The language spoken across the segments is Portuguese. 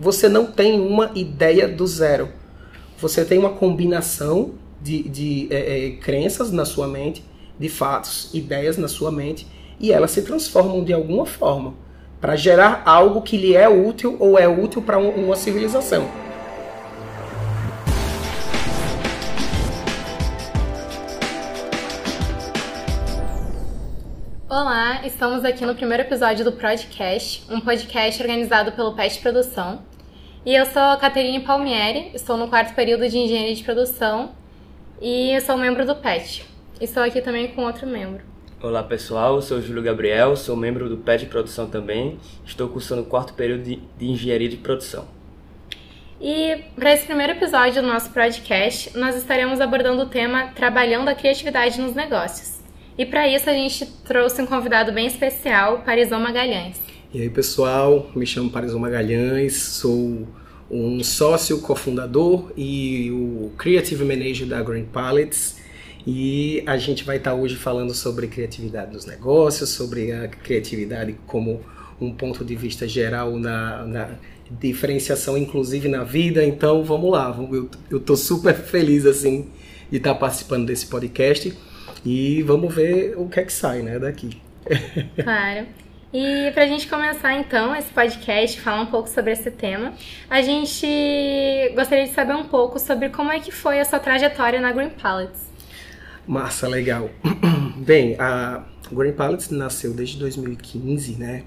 Você não tem uma ideia do zero. Você tem uma combinação de, de é, é, crenças na sua mente, de fatos, ideias na sua mente, e elas se transformam de alguma forma para gerar algo que lhe é útil ou é útil para uma civilização. Estamos aqui no primeiro episódio do Podcast, um podcast organizado pelo PET Produção. E eu sou a Caterine Palmieri, estou no quarto período de Engenharia de Produção e sou membro do PET. Estou aqui também com outro membro. Olá pessoal, eu sou Júlio Gabriel, sou membro do PET Produção também, estou cursando o quarto período de, de Engenharia de Produção. E para esse primeiro episódio do nosso podcast, nós estaremos abordando o tema Trabalhando a Criatividade nos Negócios. E para isso a gente trouxe um convidado bem especial, Parizão Magalhães. E aí pessoal, me chamo Parizão Magalhães, sou um sócio, cofundador e o Creative Manager da Green Palettes. E a gente vai estar hoje falando sobre criatividade dos negócios, sobre a criatividade como um ponto de vista geral na, na diferenciação, inclusive na vida. Então vamos lá, eu, tô super feliz assim de estar participando desse podcast. E vamos ver o que é que sai, né, daqui. Claro. E para a gente começar então esse podcast, falar um pouco sobre esse tema, a gente gostaria de saber um pouco sobre como é que foi a sua trajetória na Green Pallets. Massa, legal. Bem, a Green Pallets nasceu desde 2015, né?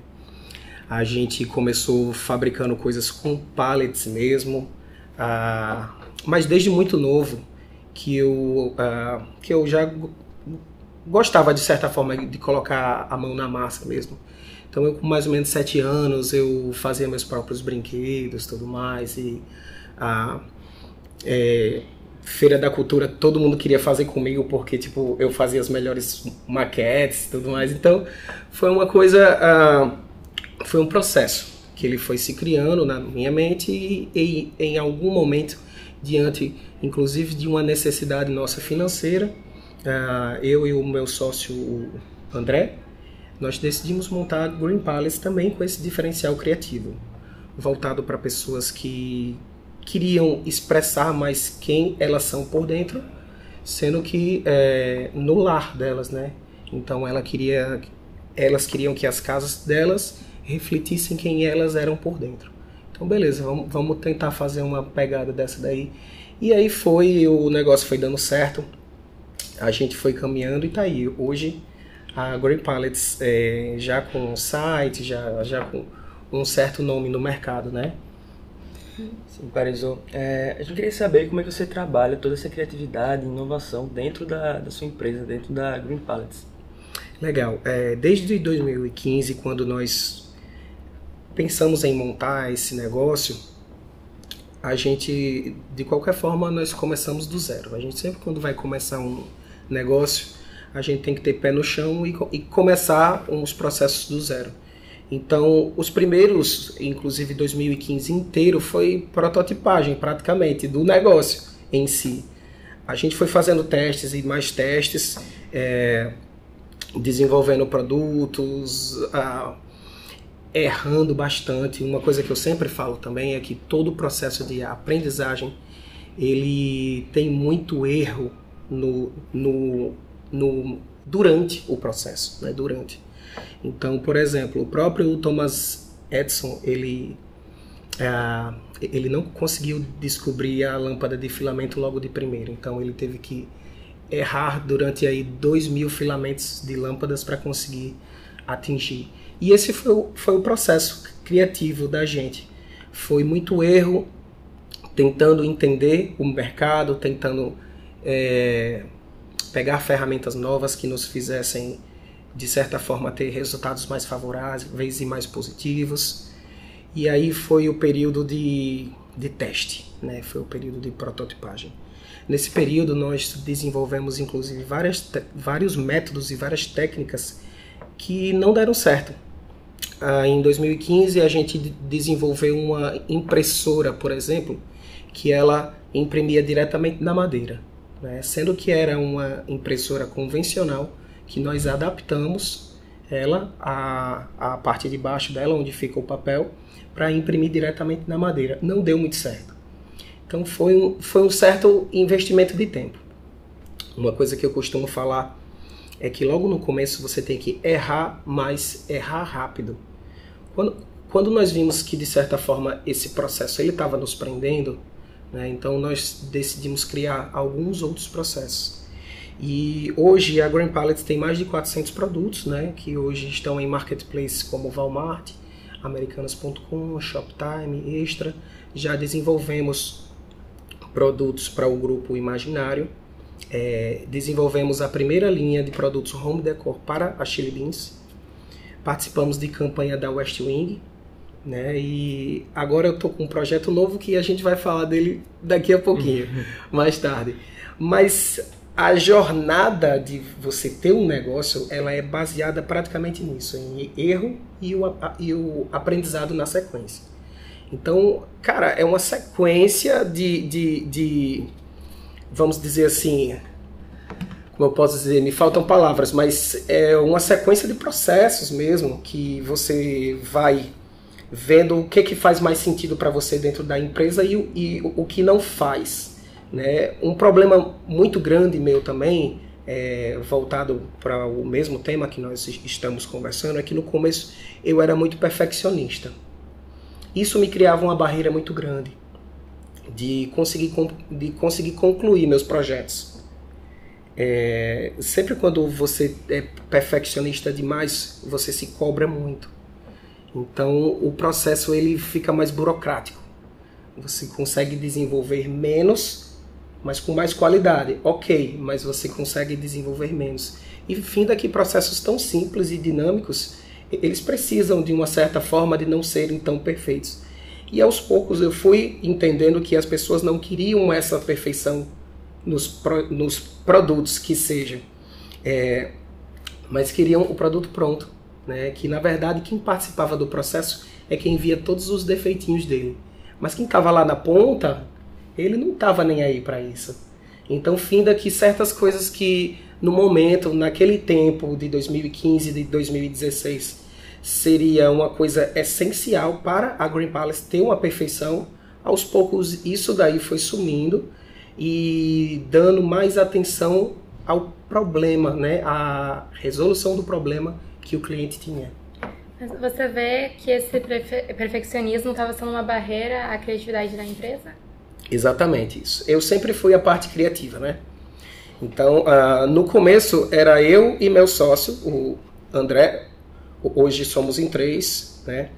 A gente começou fabricando coisas com pallets mesmo, uh, mas desde muito novo que eu, uh, que eu já gostava de certa forma de colocar a mão na massa mesmo. Então eu com mais ou menos sete anos eu fazia meus próprios brinquedos, tudo mais e a é, feira da cultura todo mundo queria fazer comigo porque tipo eu fazia as melhores maquetes, tudo mais. Então foi uma coisa, uh, foi um processo que ele foi se criando na minha mente e, e em algum momento diante, inclusive de uma necessidade nossa financeira eu e o meu sócio o André, nós decidimos montar Green Palace também com esse diferencial criativo, voltado para pessoas que queriam expressar mais quem elas são por dentro, sendo que é, no lar delas, né? Então ela queria, elas queriam que as casas delas refletissem quem elas eram por dentro. Então beleza, vamos, vamos tentar fazer uma pegada dessa daí. E aí foi, o negócio foi dando certo a gente foi caminhando e tá aí. Hoje a Green Pallets é, já com site, já, já com um certo nome no mercado, né? Sim, Parizou. É, a gente queria saber como é que você trabalha toda essa criatividade inovação dentro da, da sua empresa, dentro da Green Pallets. Legal. É, desde 2015, quando nós pensamos em montar esse negócio, a gente, de qualquer forma, nós começamos do zero. A gente sempre, quando vai começar um, negócio, a gente tem que ter pé no chão e, e começar os processos do zero. Então, os primeiros, inclusive 2015 inteiro, foi prototipagem praticamente do negócio em si. A gente foi fazendo testes e mais testes, é, desenvolvendo produtos, errando bastante. Uma coisa que eu sempre falo também é que todo o processo de aprendizagem ele tem muito erro no, no, no durante o processo, né? Durante. Então, por exemplo, o próprio Thomas Edison, ele é, ele não conseguiu descobrir a lâmpada de filamento logo de primeiro, então ele teve que errar durante aí dois mil filamentos de lâmpadas para conseguir atingir. E esse foi o, foi o processo criativo da gente. Foi muito erro, tentando entender o mercado, tentando é, pegar ferramentas novas que nos fizessem, de certa forma, ter resultados mais favoráveis e mais positivos. E aí foi o período de, de teste, né? foi o período de prototipagem. Nesse período, nós desenvolvemos, inclusive, várias, vários métodos e várias técnicas que não deram certo. Ah, em 2015, a gente desenvolveu uma impressora, por exemplo, que ela imprimia diretamente na madeira né? sendo que era uma impressora convencional que nós adaptamos ela, a, a parte de baixo dela, onde fica o papel, para imprimir diretamente na madeira. Não deu muito certo. Então foi um, foi um certo investimento de tempo. Uma coisa que eu costumo falar é que logo no começo você tem que errar, mas errar rápido. Quando, quando nós vimos que de certa forma esse processo ele estava nos prendendo, né, então nós decidimos criar alguns outros processos. E hoje a Green Palette tem mais de 400 produtos, né, que hoje estão em marketplaces como Walmart, Americanas.com, Shoptime, Extra. Já desenvolvemos produtos para o grupo Imaginário. É, desenvolvemos a primeira linha de produtos home decor para a Chili Beans. Participamos de campanha da West Wing, né? E agora eu tô com um projeto novo que a gente vai falar dele daqui a pouquinho, mais tarde. Mas a jornada de você ter um negócio, ela é baseada praticamente nisso, em erro e o, e o aprendizado na sequência. Então, cara, é uma sequência de, de, de vamos dizer assim, como eu posso dizer, me faltam palavras, mas é uma sequência de processos mesmo que você vai vendo o que, que faz mais sentido para você dentro da empresa e, e o que não faz. Né? Um problema muito grande meu também, é, voltado para o mesmo tema que nós estamos conversando, é que no começo eu era muito perfeccionista. Isso me criava uma barreira muito grande de conseguir, de conseguir concluir meus projetos. É, sempre quando você é perfeccionista demais, você se cobra muito. Então o processo ele fica mais burocrático. Você consegue desenvolver menos, mas com mais qualidade. Ok, mas você consegue desenvolver menos. E fim daqui processos tão simples e dinâmicos, eles precisam de uma certa forma de não serem tão perfeitos. E aos poucos eu fui entendendo que as pessoas não queriam essa perfeição nos, nos produtos que seja, é, mas queriam o produto pronto né? que na verdade quem participava do processo é quem via todos os defeitinhos dele. Mas quem estava lá na ponta, ele não estava nem aí para isso. Então, finda que certas coisas que no momento, naquele tempo de 2015, de 2016, seria uma coisa essencial para a Green Palace ter uma perfeição, aos poucos isso daí foi sumindo e dando mais atenção ao problema, né, a resolução do problema que o cliente tinha. Você vê que esse perfeccionismo estava sendo uma barreira à criatividade da empresa? Exatamente isso. Eu sempre fui a parte criativa, né? Então, uh, no começo era eu e meu sócio, o André. Hoje somos em três, né?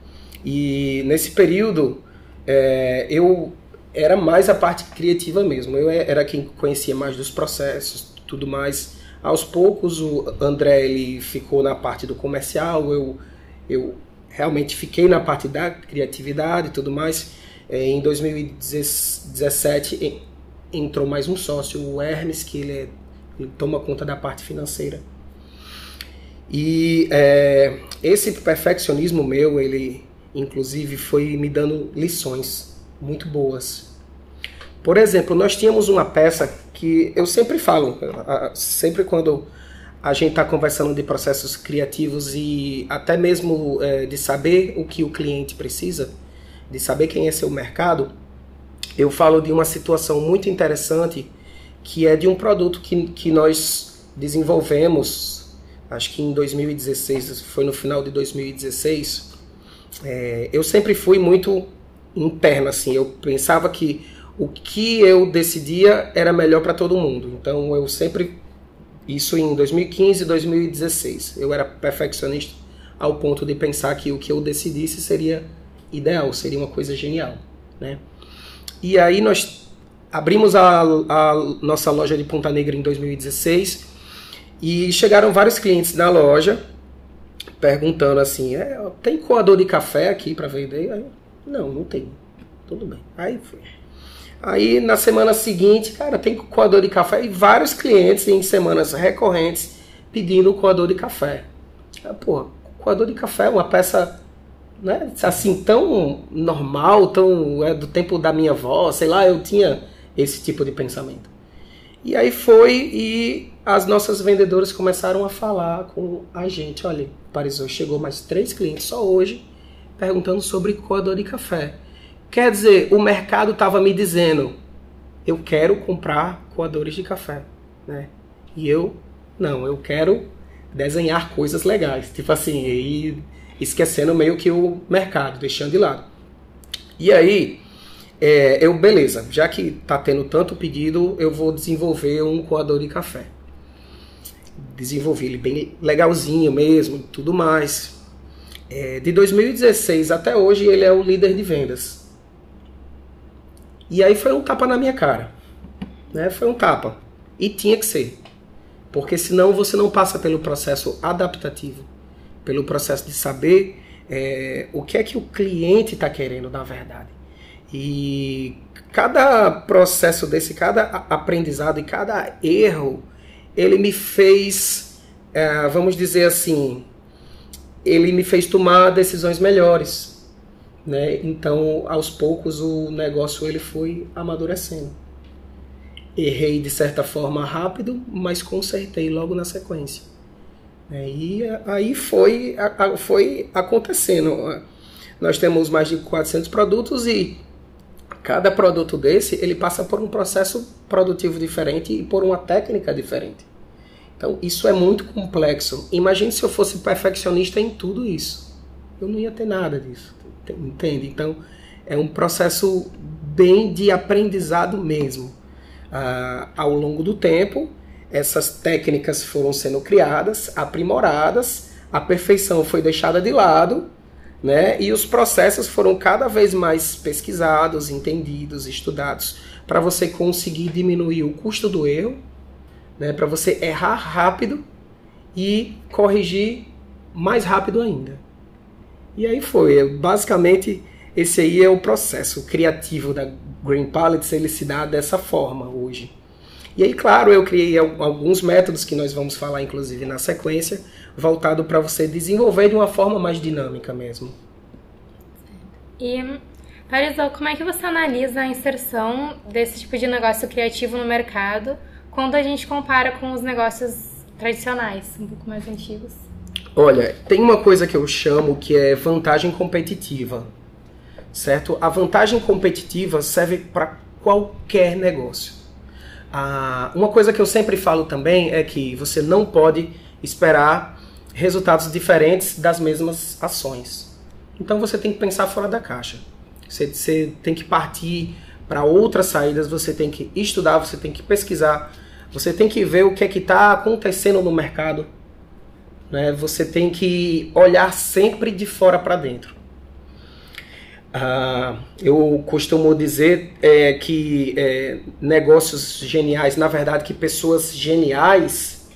E nesse período é, eu era mais a parte criativa mesmo. Eu era quem conhecia mais dos processos, tudo mais. Aos poucos o André ele ficou na parte do comercial, eu, eu realmente fiquei na parte da criatividade e tudo mais. É, em 2017 entrou mais um sócio, o Hermes, que ele, é, ele toma conta da parte financeira. E é, esse perfeccionismo meu, ele inclusive foi me dando lições muito boas. Por exemplo, nós tínhamos uma peça que eu sempre falo, sempre quando a gente está conversando de processos criativos e até mesmo é, de saber o que o cliente precisa, de saber quem é seu mercado, eu falo de uma situação muito interessante que é de um produto que, que nós desenvolvemos, acho que em 2016, foi no final de 2016. É, eu sempre fui muito interno, assim, eu pensava que o que eu decidia era melhor para todo mundo. Então eu sempre isso em 2015 e 2016. Eu era perfeccionista ao ponto de pensar que o que eu decidisse seria ideal, seria uma coisa genial, né? E aí nós abrimos a, a nossa loja de Ponta Negra em 2016 e chegaram vários clientes na loja perguntando assim, é, tem coador de café aqui para vender? Não, não tem. Tudo bem. Aí foi. Aí na semana seguinte, cara, tem coador de café e vários clientes em semanas recorrentes pedindo coador de café. Ah, pô, coador de café é uma peça né, assim tão normal, tão é, do tempo da minha avó, sei lá, eu tinha esse tipo de pensamento. E aí foi e as nossas vendedoras começaram a falar com a gente. Olha, Parisou, chegou mais três clientes só hoje perguntando sobre coador de café. Quer dizer, o mercado estava me dizendo, eu quero comprar coadores de café, né? E eu, não, eu quero desenhar coisas legais. Tipo assim, e esquecendo meio que o mercado, deixando de lado. E aí, é, eu, beleza, já que tá tendo tanto pedido, eu vou desenvolver um coador de café. Desenvolvi ele bem legalzinho mesmo, tudo mais. É, de 2016 até hoje, ele é o líder de vendas. E aí foi um tapa na minha cara. Né? Foi um tapa. E tinha que ser. Porque senão você não passa pelo processo adaptativo, pelo processo de saber é, o que é que o cliente está querendo na verdade. E cada processo desse, cada aprendizado e cada erro, ele me fez, é, vamos dizer assim, ele me fez tomar decisões melhores. Né? Então, aos poucos, o negócio ele foi amadurecendo. Errei de certa forma rápido, mas consertei logo na sequência. É, e aí foi, foi acontecendo. Nós temos mais de 400 produtos e cada produto desse ele passa por um processo produtivo diferente e por uma técnica diferente. Então isso é muito complexo. Imagine se eu fosse perfeccionista em tudo isso. Eu não ia ter nada disso. Entende? Então é um processo bem de aprendizado mesmo ah, ao longo do tempo, essas técnicas foram sendo criadas, aprimoradas, a perfeição foi deixada de lado, né? E os processos foram cada vez mais pesquisados, entendidos, estudados, para você conseguir diminuir o custo do erro, né? Para você errar rápido e corrigir mais rápido ainda. E aí foi, basicamente esse aí é o processo criativo da Green Palettes, ele se dá dessa forma hoje. E aí, claro, eu criei alguns métodos que nós vamos falar, inclusive, na sequência, voltado para você desenvolver de uma forma mais dinâmica mesmo. E, Parisol, como é que você analisa a inserção desse tipo de negócio criativo no mercado quando a gente compara com os negócios tradicionais, um pouco mais antigos? Olha, tem uma coisa que eu chamo que é vantagem competitiva certo? A vantagem competitiva serve para qualquer negócio. Ah, uma coisa que eu sempre falo também é que você não pode esperar resultados diferentes das mesmas ações. Então você tem que pensar fora da caixa. Você, você tem que partir para outras saídas, você tem que estudar, você tem que pesquisar, você tem que ver o que é que está acontecendo no mercado. Né? Você tem que olhar sempre de fora para dentro. Uh, eu costumo dizer é, que é, negócios geniais, na verdade, que pessoas geniais,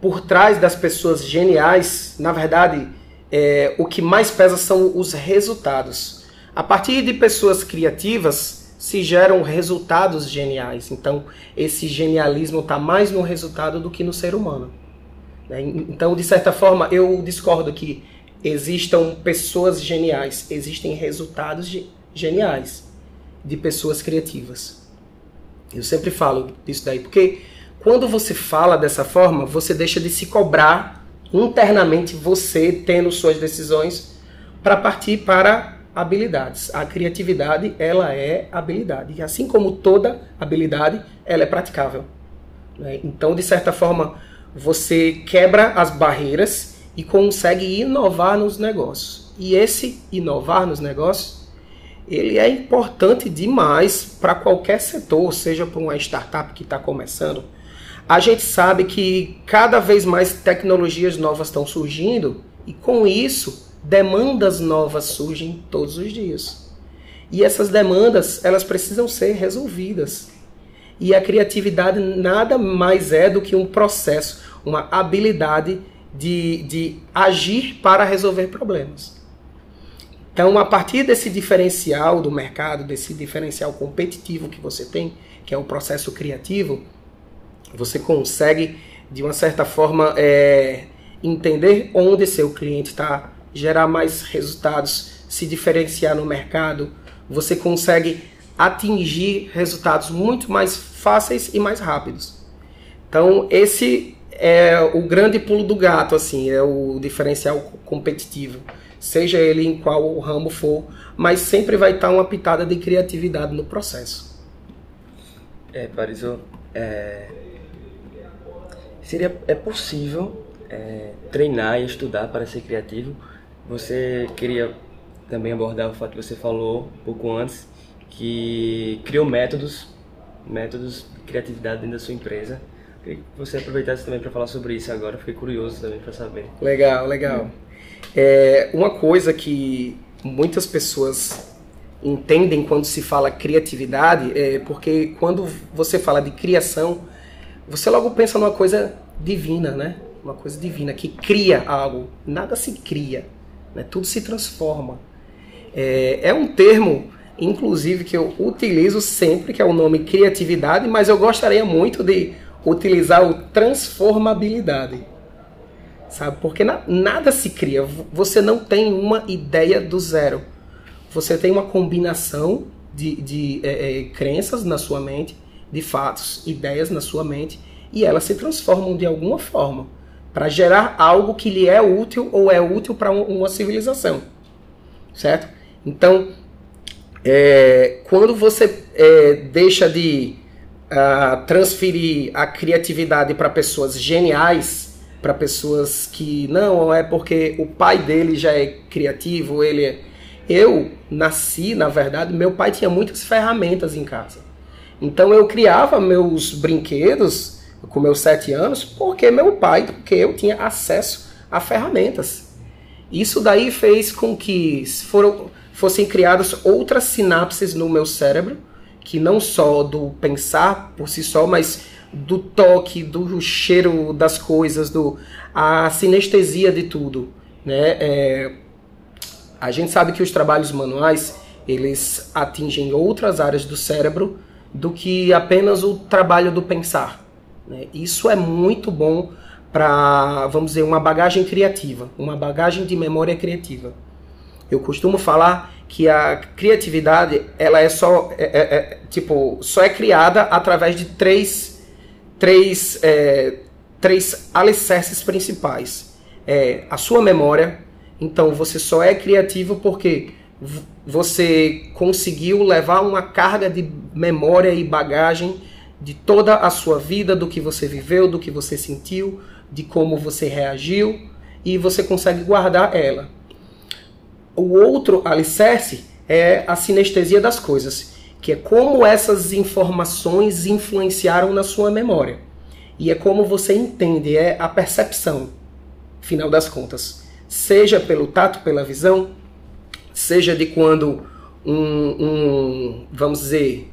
por trás das pessoas geniais, na verdade, é, o que mais pesa são os resultados. A partir de pessoas criativas se geram resultados geniais. Então, esse genialismo está mais no resultado do que no ser humano. Né? Então, de certa forma, eu discordo que existam pessoas geniais, existem resultados geniais de pessoas criativas. Eu sempre falo disso daí, porque quando você fala dessa forma, você deixa de se cobrar internamente você tendo suas decisões para partir para habilidades. A criatividade, ela é habilidade. E assim como toda habilidade, ela é praticável. Né? Então, de certa forma, você quebra as barreiras e consegue inovar nos negócios. E esse inovar nos negócios, ele é importante demais para qualquer setor, seja para uma startup que está começando. A gente sabe que cada vez mais tecnologias novas estão surgindo e com isso demandas novas surgem todos os dias. E essas demandas, elas precisam ser resolvidas. E a criatividade nada mais é do que um processo, uma habilidade de, de agir para resolver problemas. Então, a partir desse diferencial do mercado, desse diferencial competitivo que você tem, que é o processo criativo, você consegue, de uma certa forma, é, entender onde seu cliente está, gerar mais resultados, se diferenciar no mercado. Você consegue atingir resultados muito mais fáceis e mais rápidos. Então, esse é o grande pulo do gato, assim, é o diferencial competitivo, seja ele em qual ramo for, mas sempre vai estar uma pitada de criatividade no processo. É, Parisô, é... seria é possível é, treinar e estudar para ser criativo? Você queria também abordar o fato que você falou um pouco antes, que criou métodos, métodos de criatividade dentro da sua empresa. Queria que você aproveitasse também para falar sobre isso agora, fiquei curioso também para saber. Legal, legal. É, uma coisa que muitas pessoas entendem quando se fala criatividade é porque quando você fala de criação, você logo pensa numa coisa divina, né? Uma coisa divina que cria algo. Nada se cria, né? Tudo se transforma. É, é um termo, inclusive, que eu utilizo sempre, que é o nome criatividade, mas eu gostaria muito de utilizar o transformabilidade. Sabe? Porque na, nada se cria. Você não tem uma ideia do zero. Você tem uma combinação de, de é, é, crenças na sua mente, de fatos, ideias na sua mente, e elas se transformam de alguma forma para gerar algo que lhe é útil ou é útil para uma civilização. Certo? Então, é, quando você é, deixa de uh, transferir a criatividade para pessoas geniais, para pessoas que não é porque o pai dele já é criativo, ele é... Eu nasci, na verdade, meu pai tinha muitas ferramentas em casa. Então eu criava meus brinquedos com meus sete anos porque meu pai, porque eu tinha acesso a ferramentas. Isso daí fez com que foram fossem criadas outras sinapses no meu cérebro, que não só do pensar por si só, mas do toque, do cheiro das coisas, do a sinestesia de tudo, né? É, a gente sabe que os trabalhos manuais eles atingem outras áreas do cérebro do que apenas o trabalho do pensar. Né? Isso é muito bom para, vamos dizer, uma bagagem criativa, uma bagagem de memória criativa. Eu costumo falar que a criatividade ela é só é, é, é, tipo só é criada através de três três é, três alicerces principais. É a sua memória. Então você só é criativo porque você conseguiu levar uma carga de memória e bagagem de toda a sua vida do que você viveu do que você sentiu de como você reagiu e você consegue guardar ela o outro alicerce é a sinestesia das coisas, que é como essas informações influenciaram na sua memória. E é como você entende, é a percepção, final das contas. Seja pelo tato, pela visão, seja de quando um, um vamos dizer,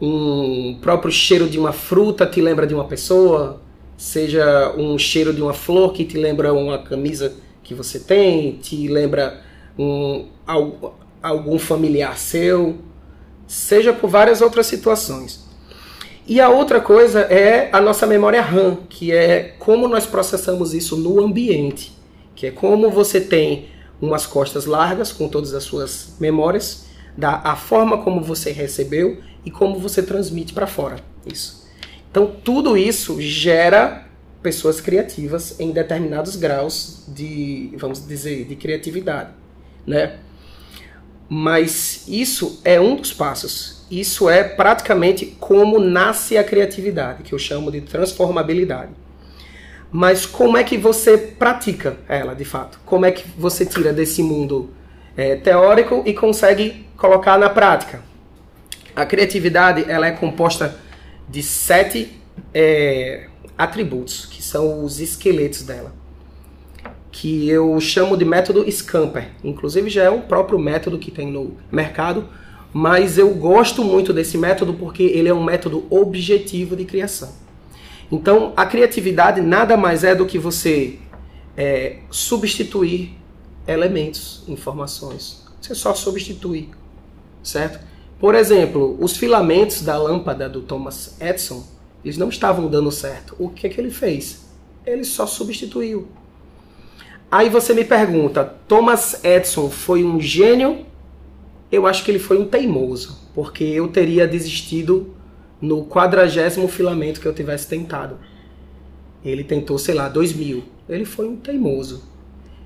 um próprio cheiro de uma fruta te lembra de uma pessoa, seja um cheiro de uma flor que te lembra uma camisa que você tem, te lembra um, algum familiar seu, seja por várias outras situações. E a outra coisa é a nossa memória RAM, que é como nós processamos isso no ambiente, que é como você tem umas costas largas com todas as suas memórias, da a forma como você recebeu e como você transmite para fora. Isso. Então tudo isso gera pessoas criativas em determinados graus de, vamos dizer, de criatividade né? Mas isso é um dos passos. Isso é praticamente como nasce a criatividade, que eu chamo de transformabilidade. Mas como é que você pratica ela, de fato? Como é que você tira desse mundo é, teórico e consegue colocar na prática? A criatividade ela é composta de sete é, atributos, que são os esqueletos dela que eu chamo de método Scamper. Inclusive já é um próprio método que tem no mercado, mas eu gosto muito desse método porque ele é um método objetivo de criação. Então, a criatividade nada mais é do que você é, substituir elementos, informações. Você só substitui, certo? Por exemplo, os filamentos da lâmpada do Thomas Edison, eles não estavam dando certo. O que é que ele fez? Ele só substituiu. Aí você me pergunta, Thomas Edison foi um gênio Eu acho que ele foi um teimoso, porque eu teria desistido no quadragésimo filamento que eu tivesse tentado. Ele tentou, sei lá, dois mil. Ele foi um teimoso.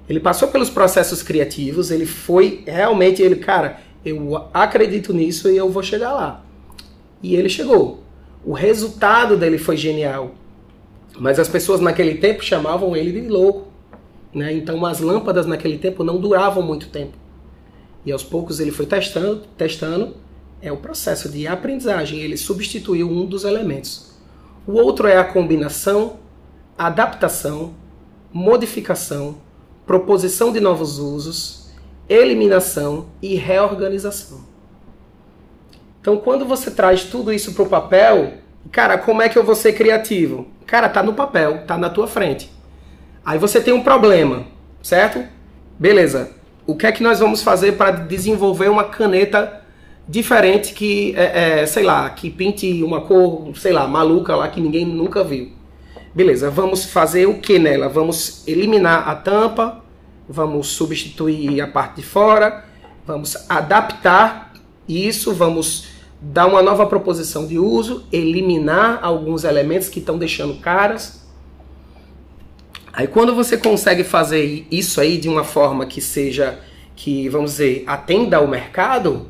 Ele passou pelos processos criativos, ele foi realmente, ele, cara, eu acredito nisso e eu vou chegar lá. E ele chegou. O resultado dele foi genial. Mas as pessoas naquele tempo chamavam ele de louco. Né? Então as lâmpadas naquele tempo não duravam muito tempo. E aos poucos ele foi testando, testando. É o processo de aprendizagem. Ele substituiu um dos elementos. O outro é a combinação, adaptação, modificação, proposição de novos usos, eliminação e reorganização. Então, quando você traz tudo isso para o papel, cara, como é que eu vou ser criativo? Cara, tá no papel, tá na tua frente. Aí você tem um problema, certo? Beleza. O que é que nós vamos fazer para desenvolver uma caneta diferente que, é, é, sei lá, que pinte uma cor, sei lá, maluca lá que ninguém nunca viu? Beleza, vamos fazer o que nela? Vamos eliminar a tampa, vamos substituir a parte de fora, vamos adaptar isso, vamos dar uma nova proposição de uso, eliminar alguns elementos que estão deixando caras. Aí quando você consegue fazer isso aí de uma forma que seja, que vamos dizer, atenda ao mercado,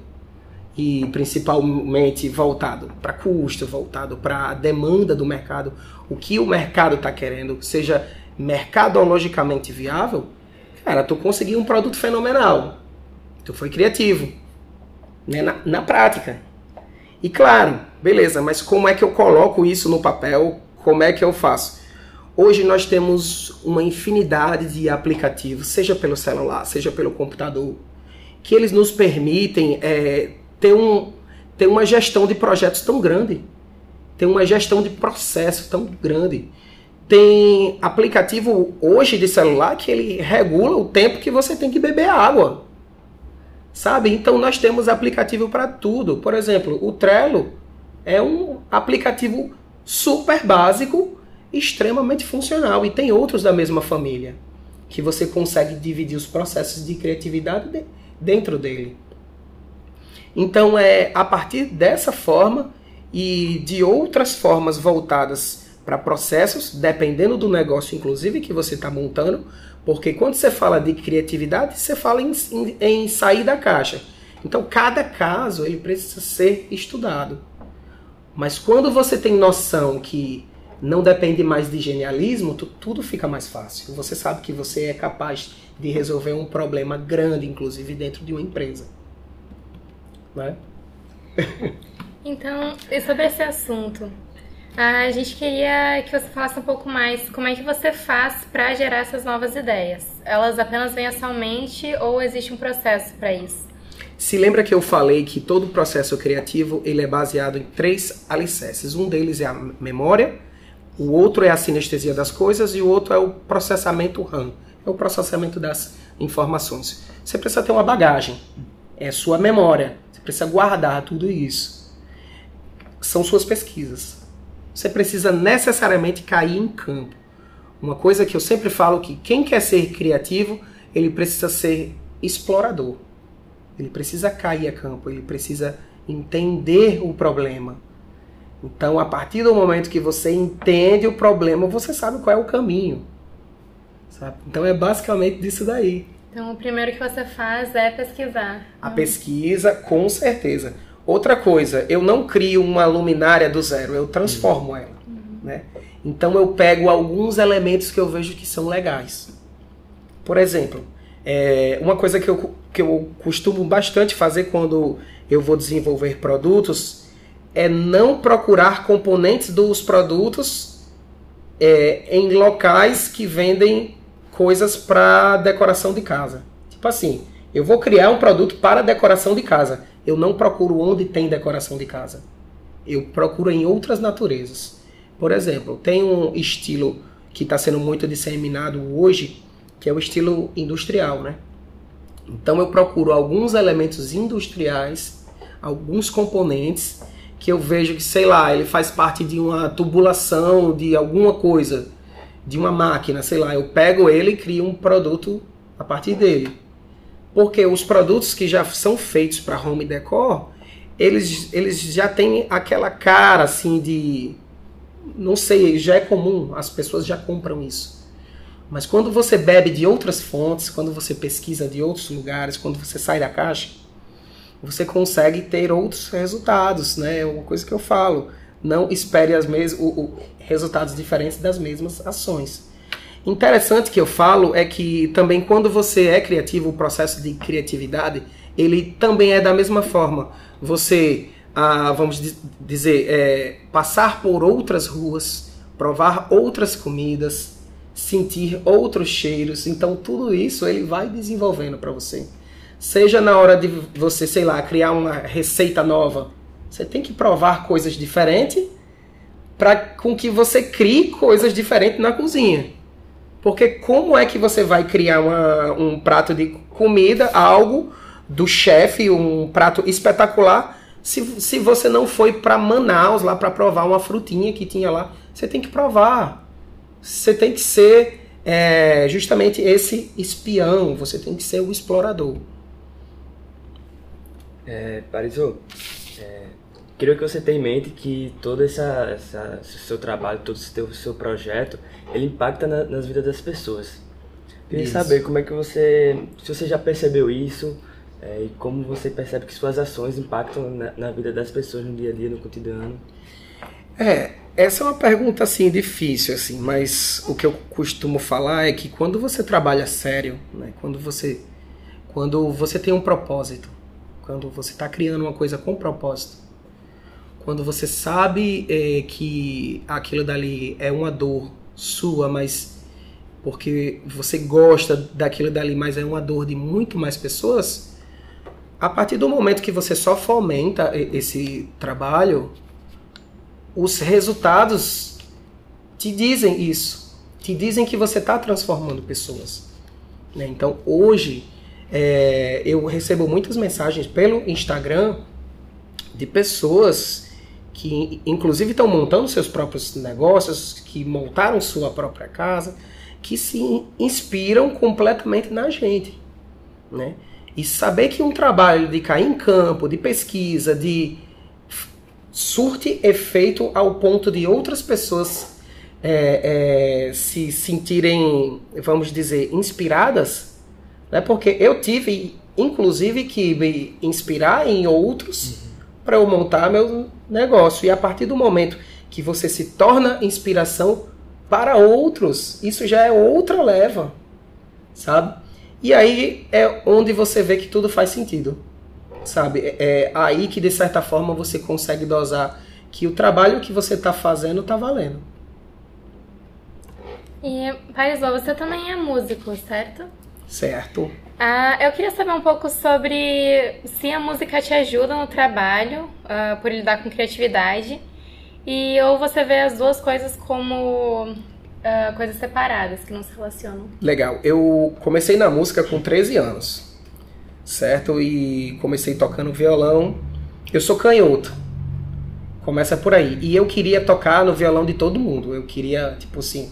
e principalmente voltado para custo, voltado para a demanda do mercado, o que o mercado está querendo, seja mercadologicamente viável, cara, tu conseguiu um produto fenomenal. Tu foi criativo, né? na, na prática. E claro, beleza, mas como é que eu coloco isso no papel? Como é que eu faço? Hoje nós temos uma infinidade de aplicativos, seja pelo celular, seja pelo computador, que eles nos permitem é, ter, um, ter uma gestão de projetos tão grande, ter uma gestão de processo tão grande. Tem aplicativo hoje de celular que ele regula o tempo que você tem que beber água. Sabe? Então nós temos aplicativo para tudo. Por exemplo, o Trello é um aplicativo super básico, extremamente funcional. E tem outros da mesma família que você consegue dividir os processos de criatividade dentro dele. Então é a partir dessa forma e de outras formas voltadas para processos, dependendo do negócio, inclusive, que você está montando, porque quando você fala de criatividade, você fala em, em, em, sair da caixa. Então, cada caso ele precisa ser estudado. Mas quando você tem noção que não depende mais de genialismo, tu, tudo fica mais fácil. Você sabe que você é capaz de resolver um problema grande, inclusive dentro de uma empresa né? Então, sobre esse assunto, a gente queria que você falasse um pouco mais como é que você faz para gerar essas novas ideias. Elas apenas vêm à sua mente ou existe um processo para isso? Se lembra que eu falei que todo processo criativo ele é baseado em três alicerces. Um deles é a memória, o outro é a sinestesia das coisas e o outro é o processamento RAM, é o processamento das informações. Você precisa ter uma bagagem, é sua memória precisa guardar tudo isso. São suas pesquisas. Você precisa necessariamente cair em campo. Uma coisa que eu sempre falo que quem quer ser criativo, ele precisa ser explorador. Ele precisa cair a campo, ele precisa entender o problema. Então, a partir do momento que você entende o problema, você sabe qual é o caminho. Sabe? Então, é basicamente disso daí. Então, o primeiro que você faz é pesquisar. A pesquisa, com certeza. Outra coisa, eu não crio uma luminária do zero, eu transformo uhum. ela. Uhum. Né? Então, eu pego alguns elementos que eu vejo que são legais. Por exemplo, é, uma coisa que eu, que eu costumo bastante fazer quando eu vou desenvolver produtos é não procurar componentes dos produtos é, em locais que vendem coisas para decoração de casa. Tipo assim, eu vou criar um produto para decoração de casa. Eu não procuro onde tem decoração de casa. Eu procuro em outras naturezas. Por exemplo, tem um estilo que está sendo muito disseminado hoje, que é o estilo industrial, né? Então eu procuro alguns elementos industriais, alguns componentes que eu vejo que, sei lá, ele faz parte de uma tubulação de alguma coisa de uma máquina, sei lá, eu pego ele e crio um produto a partir dele. Porque os produtos que já são feitos para home decor, eles, eles já têm aquela cara assim de. Não sei, já é comum, as pessoas já compram isso. Mas quando você bebe de outras fontes, quando você pesquisa de outros lugares, quando você sai da caixa, você consegue ter outros resultados, né? É uma coisa que eu falo. Não espere as mes o, o, resultados diferentes das mesmas ações. Interessante que eu falo é que também quando você é criativo, o processo de criatividade, ele também é da mesma forma. Você, ah, vamos dizer, é, passar por outras ruas, provar outras comidas, sentir outros cheiros. Então tudo isso ele vai desenvolvendo para você. Seja na hora de você, sei lá, criar uma receita nova, você tem que provar coisas diferentes para com que você crie coisas diferentes na cozinha. Porque como é que você vai criar uma, um prato de comida, algo do chefe, um prato espetacular, se, se você não foi para Manaus lá para provar uma frutinha que tinha lá? Você tem que provar. Você tem que ser é, justamente esse espião, você tem que ser o explorador. É, Parisô, é, queria que você tenha em mente que todo essa seu trabalho, todo esse seu, seu projeto, ele impacta na, nas vidas das pessoas. Queria isso. saber como é que você, se você já percebeu isso é, e como você percebe que suas ações impactam na, na vida das pessoas no dia a dia, no cotidiano. É, essa é uma pergunta assim difícil assim, mas o que eu costumo falar é que quando você trabalha sério, né, quando você quando você tem um propósito, quando você está criando uma coisa com propósito, quando você sabe é, que aquilo dali é uma dor sua, mas porque você gosta daquilo dali, mas é uma dor de muito mais pessoas, a partir do momento que você só fomenta esse trabalho, os resultados te dizem isso, te dizem que você está transformando pessoas. Né? Então hoje é, eu recebo muitas mensagens pelo Instagram de pessoas que, inclusive, estão montando seus próprios negócios, que montaram sua própria casa, que se inspiram completamente na gente, né? E saber que um trabalho de cair em campo, de pesquisa, de surte efeito ao ponto de outras pessoas é, é, se sentirem, vamos dizer, inspiradas né? Porque eu tive, inclusive, que me inspirar em outros uhum. para eu montar meu negócio. E a partir do momento que você se torna inspiração para outros, isso já é outra leva, sabe? E aí é onde você vê que tudo faz sentido, sabe? É, é aí que de certa forma você consegue dosar que o trabalho que você está fazendo está valendo. E, Paisô, você também é músico, certo? Certo. Ah, eu queria saber um pouco sobre se a música te ajuda no trabalho, uh, por lidar com criatividade, e ou você vê as duas coisas como uh, coisas separadas, que não se relacionam. Legal. Eu comecei na música com 13 anos, certo? E comecei tocando violão. Eu sou canhoto. Começa por aí. E eu queria tocar no violão de todo mundo. Eu queria, tipo assim,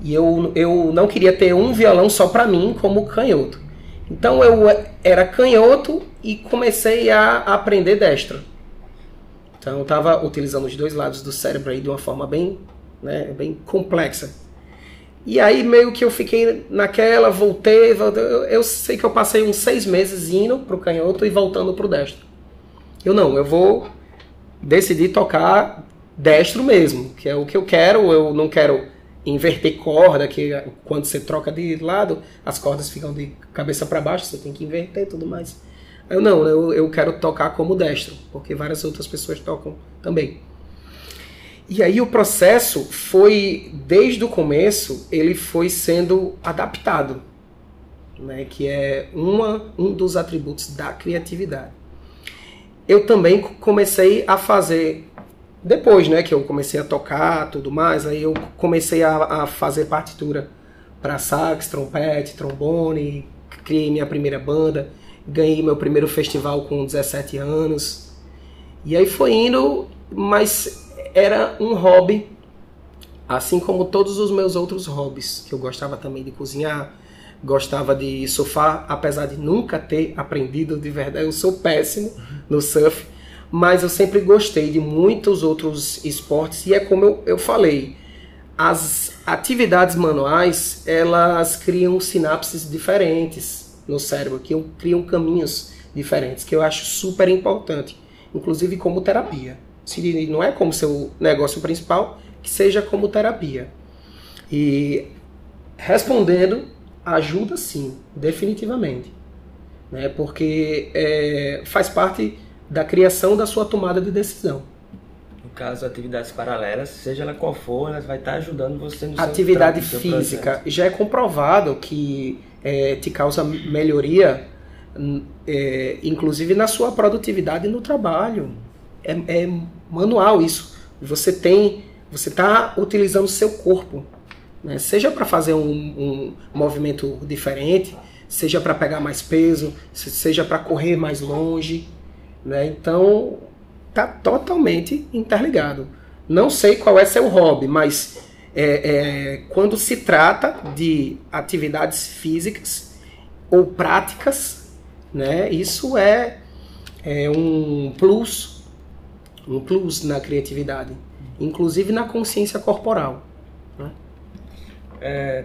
e eu, eu não queria ter um violão só para mim como canhoto. Então eu era canhoto e comecei a aprender destro. Então eu estava utilizando os dois lados do cérebro aí de uma forma bem, né, bem complexa. E aí meio que eu fiquei naquela, voltei, voltei eu, eu, sei que eu passei uns seis meses indo pro canhoto e voltando pro destro. Eu não, eu vou decidir tocar destro mesmo, que é o que eu quero, eu não quero inverter corda, que quando você troca de lado, as cordas ficam de cabeça para baixo, você tem que inverter e tudo mais. Eu não, eu, eu quero tocar como destro, porque várias outras pessoas tocam também. E aí o processo foi, desde o começo, ele foi sendo adaptado, né, que é uma, um dos atributos da criatividade. Eu também comecei a fazer depois, né, que eu comecei a tocar tudo mais, aí eu comecei a, a fazer partitura para sax, trompete, trombone, criei minha primeira banda, ganhei meu primeiro festival com 17 anos. E aí foi indo, mas era um hobby, assim como todos os meus outros hobbies, que eu gostava também de cozinhar, gostava de surfar, apesar de nunca ter aprendido de verdade. Eu sou péssimo no surf, mas eu sempre gostei de muitos outros esportes e é como eu, eu falei, as atividades manuais elas criam sinapses diferentes no cérebro, que criam caminhos diferentes, que eu acho super importante, inclusive como terapia. Se não é como seu negócio principal, que seja como terapia. E respondendo, ajuda sim, definitivamente. Né? Porque é, faz parte da criação da sua tomada de decisão. No caso, atividades paralelas, seja ela qual for, elas vai estar ajudando você no Atividade seu, física. Já é comprovado que é, te causa melhoria, é, inclusive na sua produtividade no trabalho. É, é manual isso. Você tem, você está utilizando o seu corpo né? Seja para fazer um, um, movimento diferente, seja para pegar mais peso, seja para correr mais longe. Né? Então, tá totalmente interligado. Não sei qual é seu hobby, mas é, é, quando se trata de atividades físicas ou práticas, né, isso é, é um plus, um plus na criatividade, inclusive na consciência corporal. É,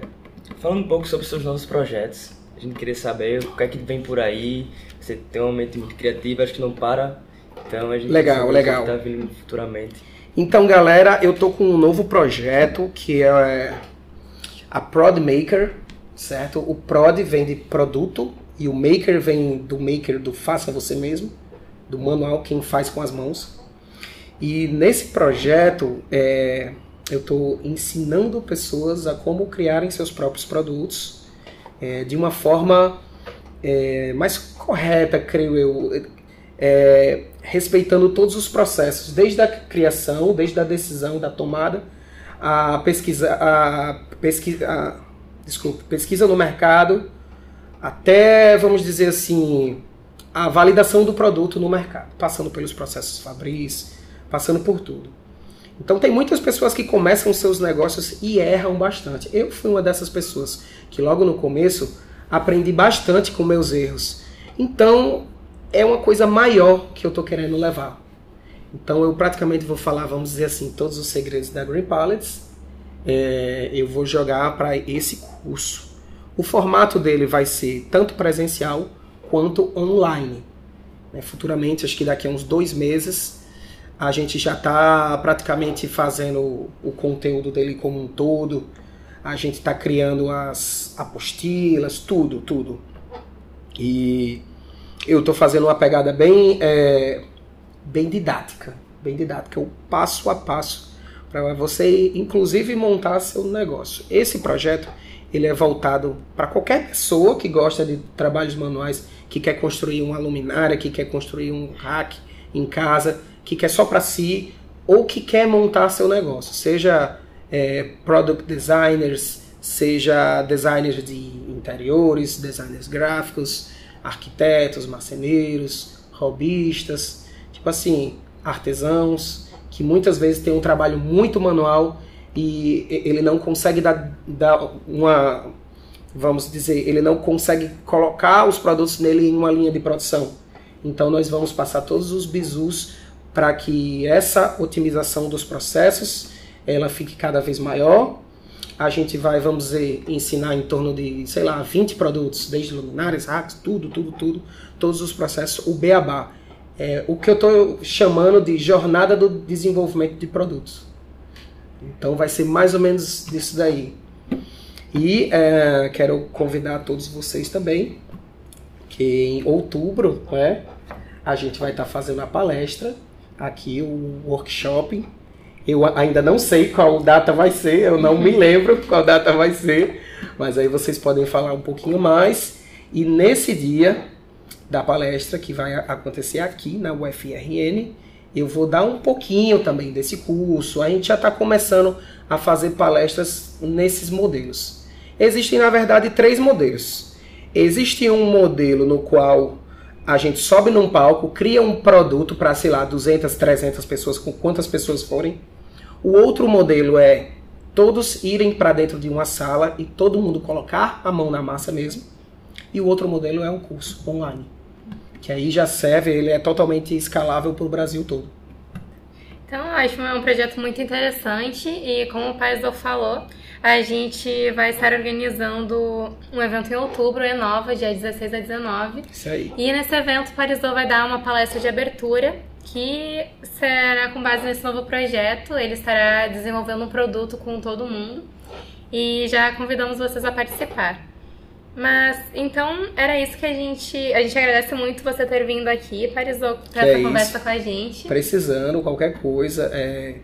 falando um pouco sobre seus novos projetos, a gente queria saber o que é que vem por aí. Você tem uma mente muito criativa, acho que não para. Então a gente legal, legal. está vindo futuramente. Então, galera, eu tô com um novo projeto que é a Prod Maker, certo? O Prod vem de produto e o Maker vem do Maker do faça você mesmo, do manual quem faz com as mãos. E nesse projeto, é, eu estou ensinando pessoas a como criarem seus próprios produtos é, de uma forma é, mais correta, creio eu, é, respeitando todos os processos, desde a criação, desde a decisão, da tomada, a pesquisa, a pesquisa, a, desculpa, pesquisa no mercado, até, vamos dizer assim, a validação do produto no mercado, passando pelos processos Fabris, passando por tudo. Então tem muitas pessoas que começam seus negócios e erram bastante. Eu fui uma dessas pessoas que logo no começo aprendi bastante com meus erros. Então é uma coisa maior que eu estou querendo levar. Então eu praticamente vou falar, vamos dizer assim, todos os segredos da Green Pallets. É, eu vou jogar para esse curso. O formato dele vai ser tanto presencial quanto online. É, futuramente, acho que daqui a uns dois meses, a gente já está praticamente fazendo o conteúdo dele como um todo. A gente está criando as apostilas, tudo, tudo. E eu estou fazendo uma pegada bem, é, bem didática, bem didática, o passo a passo para você, inclusive, montar seu negócio. Esse projeto ele é voltado para qualquer pessoa que gosta de trabalhos manuais, que quer construir uma luminária, que quer construir um rack em casa que quer só para si ou que quer montar seu negócio, seja é, product designers, seja designers de interiores, designers gráficos, arquitetos, marceneiros, robistas, tipo assim, artesãos, que muitas vezes tem um trabalho muito manual e ele não consegue dar, dar uma, vamos dizer, ele não consegue colocar os produtos nele em uma linha de produção. Então nós vamos passar todos os bizus para que essa otimização dos processos ela fique cada vez maior. A gente vai, vamos dizer, ensinar em torno de, sei lá, 20 produtos, desde luminárias, racks, tudo, tudo, tudo, todos os processos, o beabá. É, o que eu estou chamando de jornada do desenvolvimento de produtos. Então vai ser mais ou menos disso daí. E é, quero convidar todos vocês também, que em outubro né, a gente vai estar tá fazendo a palestra aqui o workshop. Eu ainda não sei qual data vai ser, eu não me lembro qual data vai ser, mas aí vocês podem falar um pouquinho mais. E nesse dia da palestra que vai acontecer aqui na UFRN, eu vou dar um pouquinho também desse curso. A gente já está começando a fazer palestras nesses modelos. Existem, na verdade, três modelos. Existe um modelo no qual a gente sobe num palco, cria um produto para, sei lá, 200, 300 pessoas, com quantas pessoas forem. O outro modelo é todos irem para dentro de uma sala e todo mundo colocar a mão na massa mesmo. E o outro modelo é o curso online, que aí já serve, ele é totalmente escalável para o Brasil todo. Então, acho é um projeto muito interessante e como o Paisel falou, a gente vai estar organizando um evento em outubro, Enova, dia 16 a 19. Isso aí. E nesse evento, o Parisou vai dar uma palestra de abertura que será com base nesse novo projeto. Ele estará desenvolvendo um produto com todo mundo e já convidamos vocês a participar. Mas então era isso que a gente. A gente agradece muito você ter vindo aqui, Parisou, para essa é conversa com a gente. Precisando, qualquer coisa. É,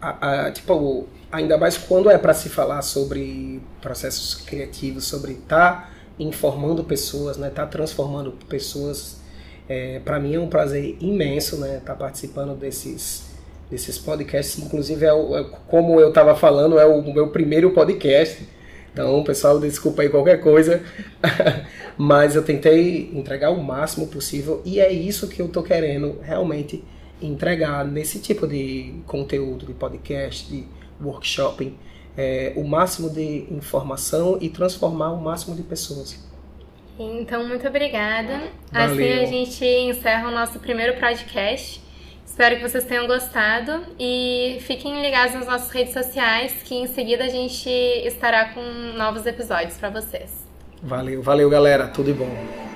a, a, tipo, ainda mais quando é para se falar sobre processos criativos, sobre estar tá informando pessoas, né, tá transformando pessoas. É, para mim é um prazer imenso, né, estar tá participando desses desses podcasts. Inclusive, é, o, é como eu estava falando, é o meu primeiro podcast. Então, pessoal, desculpa aí qualquer coisa, mas eu tentei entregar o máximo possível e é isso que eu tô querendo realmente entregar nesse tipo de conteúdo, de podcast, de workshop, é, o máximo de informação e transformar o máximo de pessoas. Então, muito obrigada. Valeu. Assim a gente encerra o nosso primeiro podcast. Espero que vocês tenham gostado e fiquem ligados nas nossas redes sociais, que em seguida a gente estará com novos episódios para vocês. Valeu, valeu galera, tudo de bom.